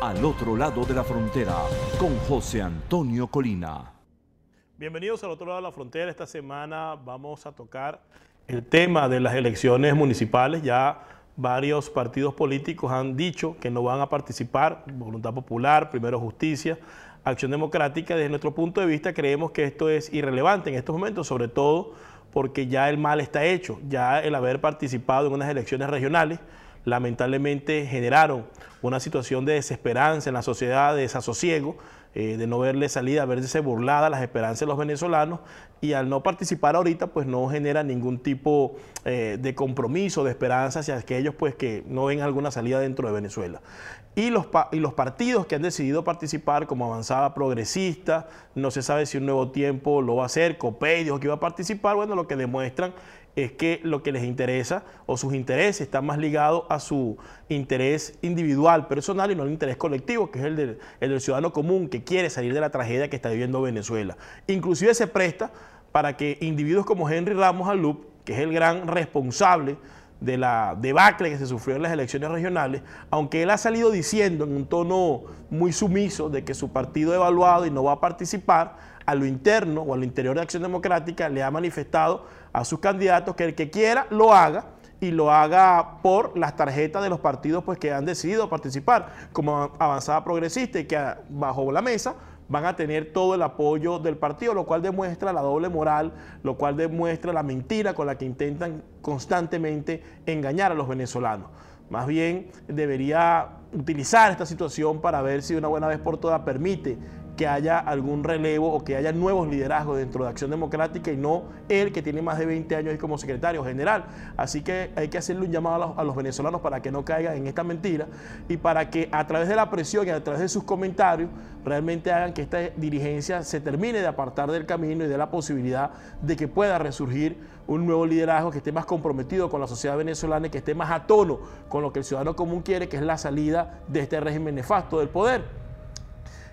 Al otro lado de la frontera, con José Antonio Colina. Bienvenidos al otro lado de la frontera. Esta semana vamos a tocar el tema de las elecciones municipales. Ya varios partidos políticos han dicho que no van a participar. Voluntad Popular, Primero Justicia, Acción Democrática. Desde nuestro punto de vista creemos que esto es irrelevante en estos momentos, sobre todo porque ya el mal está hecho. Ya el haber participado en unas elecciones regionales lamentablemente generaron una situación de desesperanza en la sociedad, de desasosiego, eh, de no verle salida, verse burlada las esperanzas de los venezolanos y al no participar ahorita pues no genera ningún tipo eh, de compromiso, de esperanza hacia aquellos pues que no ven alguna salida dentro de Venezuela. Y los, y los partidos que han decidido participar como Avanzada Progresista, no se sabe si un nuevo tiempo lo va a hacer, COPEI dijo que iba a participar, bueno, lo que demuestran es que lo que les interesa o sus intereses están más ligados a su interés individual, personal y no al interés colectivo, que es el del, el del ciudadano común que quiere salir de la tragedia que está viviendo Venezuela. Inclusive se presta para que individuos como Henry Ramos Alup, que es el gran responsable de la debacle que se sufrió en las elecciones regionales, aunque él ha salido diciendo en un tono muy sumiso de que su partido ha evaluado y no va a participar, a lo interno o al interior de Acción Democrática le ha manifestado a sus candidatos que el que quiera lo haga y lo haga por las tarjetas de los partidos pues, que han decidido participar, como Avanzada Progresista y que bajo la mesa van a tener todo el apoyo del partido, lo cual demuestra la doble moral, lo cual demuestra la mentira con la que intentan constantemente engañar a los venezolanos. Más bien debería utilizar esta situación para ver si de una buena vez por todas permite que haya algún relevo o que haya nuevos liderazgos dentro de Acción Democrática y no él que tiene más de 20 años como secretario general. Así que hay que hacerle un llamado a los, venezolanos para que no caigan en esta mentira y para que a través de la presión y a través de sus comentarios realmente hagan que esta dirigencia se termine de apartar del camino y de la posibilidad de que pueda resurgir un nuevo liderazgo que esté más comprometido con la sociedad venezolana y que esté más a tono con lo que el ciudadano común quiere, que es la salida de este régimen nefasto del poder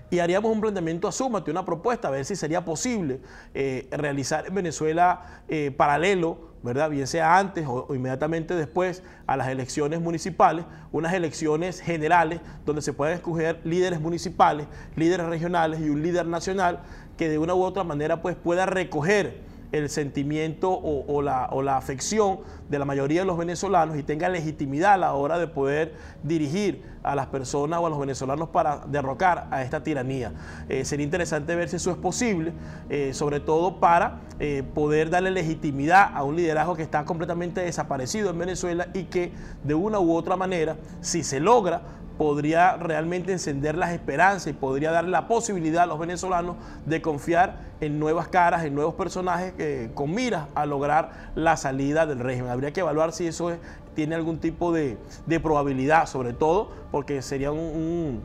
y haríamos un planteamiento a Súmate, una propuesta, a ver si sería posible eh, realizar en Venezuela eh, paralelo, ¿verdad? Bien sea antes o, inmediatamente después a las elecciones municipales, unas elecciones generales donde se puedan escoger líderes municipales, líderes regionales y un líder nacional que de una u otra manera pues pueda recoger el sentimiento o, la, o, la, afección de la mayoría de los venezolanos y tenga legitimidad a la hora de poder dirigir a las personas o a los venezolanos para derrocar a esta tiranía. Eh, sería interesante ver si eso es posible, eh, sobre todo para eh, poder darle legitimidad a un liderazgo que está completamente desaparecido en Venezuela y que de una u otra manera, si se logra, podría realmente encender las esperanzas y podría darle la posibilidad a los venezolanos de confiar en nuevas caras, en nuevos personajes eh, con miras a lograr la salida del régimen. Habría que evaluar si eso tiene algún tipo de, probabilidad, sobre todo porque sería un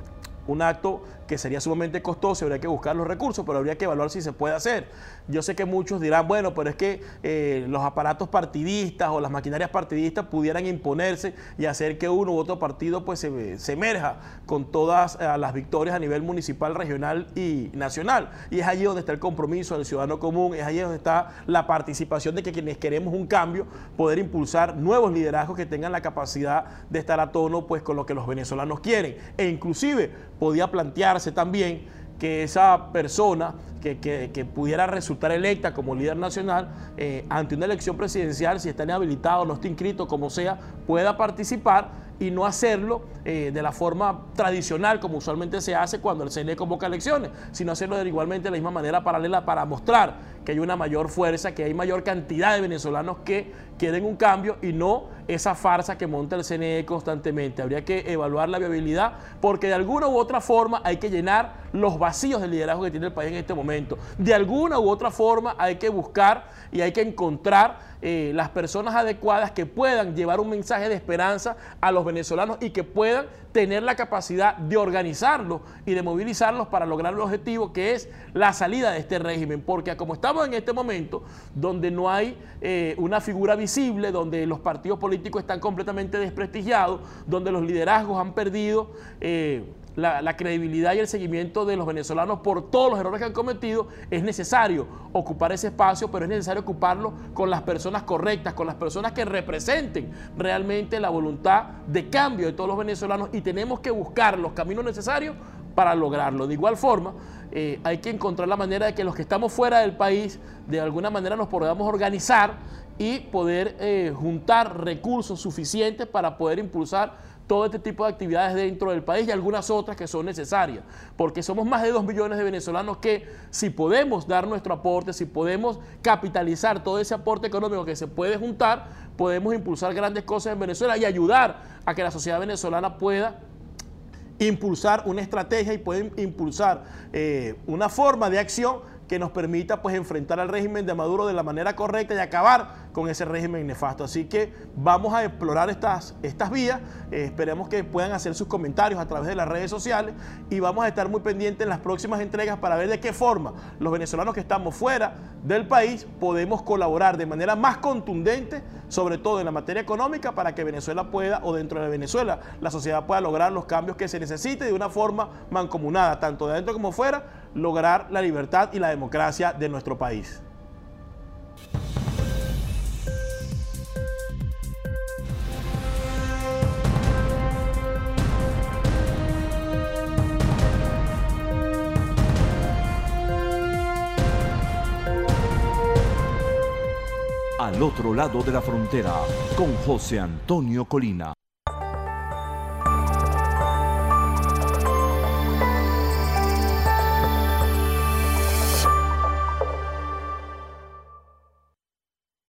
acto que sería sumamente costoso, habría que buscar los recursos, pero habría que evaluar si se puede hacer. Yo sé que muchos dirán, bueno, pero es que eh, los aparatos partidistas o las maquinarias partidistas pudieran imponerse y hacer que uno u otro partido pues se, emerja con todas eh, las victorias a nivel municipal, regional y nacional. Y es allí donde está el compromiso del ciudadano común, es allí donde está la participación de que quienes queremos un cambio, poder impulsar nuevos liderazgos que tengan la capacidad de estar a tono pues con lo que los venezolanos quieren. E inclusive podía plantearse también que esa persona que, pudiera resultar electa como líder nacional eh, ante una elección presidencial, si está inhabilitado, no está inscrito, como sea, pueda participar y no hacerlo eh, de la forma tradicional como usualmente se hace cuando el CNE convoca elecciones, sino hacerlo de igualmente de la misma manera paralela para mostrar que hay una mayor fuerza, que hay mayor cantidad de venezolanos que quieren un cambio y no esa farsa que monta el CNE constantemente. Habría que evaluar la viabilidad porque de alguna u otra forma hay que llenar los vacíos del liderazgo que tiene el país en este momento. De alguna u otra forma hay que buscar y hay que encontrar eh, las personas adecuadas que puedan llevar un mensaje de esperanza a los venezolanos y que puedan tener la capacidad de organizarlos y de movilizarlos para lograr el objetivo que es la salida de este régimen. Porque como estamos en este momento, donde no hay eh, una figura visible, donde los partidos políticos están completamente desprestigiados, donde los liderazgos han perdido eh, la, credibilidad y el seguimiento de los venezolanos por todos los errores que han cometido, es necesario ocupar ese espacio, pero es necesario ocuparlo con las personas correctas, con las personas que representen realmente la voluntad de cambio de todos los venezolanos y tenemos que buscar los caminos necesarios para lograrlo. De igual forma, eh, hay que encontrar la manera de que los que estamos fuera del país, de alguna manera nos podamos organizar y poder eh, juntar recursos suficientes para poder impulsar todo este tipo de actividades dentro del país y algunas otras que son necesarias, porque somos más de dos millones de venezolanos que si podemos dar nuestro aporte, si podemos capitalizar todo ese aporte económico que se puede juntar, podemos impulsar grandes cosas en Venezuela y ayudar a que la sociedad venezolana pueda impulsar una estrategia y pueda impulsar eh, una forma de acción que nos permita pues enfrentar al régimen de Maduro de la manera correcta y acabar con ese régimen nefasto. Así que vamos a explorar estas, estas vías, eh, esperemos que puedan hacer sus comentarios a través de las redes sociales y vamos a estar muy pendientes en las próximas entregas para ver de qué forma los venezolanos que estamos fuera del país podemos colaborar de manera más contundente, sobre todo en la materia económica, para que Venezuela pueda, o dentro de Venezuela, la sociedad pueda lograr los cambios que se necesite de una forma mancomunada, tanto de adentro como fuera, lograr la libertad y la democracia de nuestro país. Al otro lado de la frontera, con José Antonio Colina.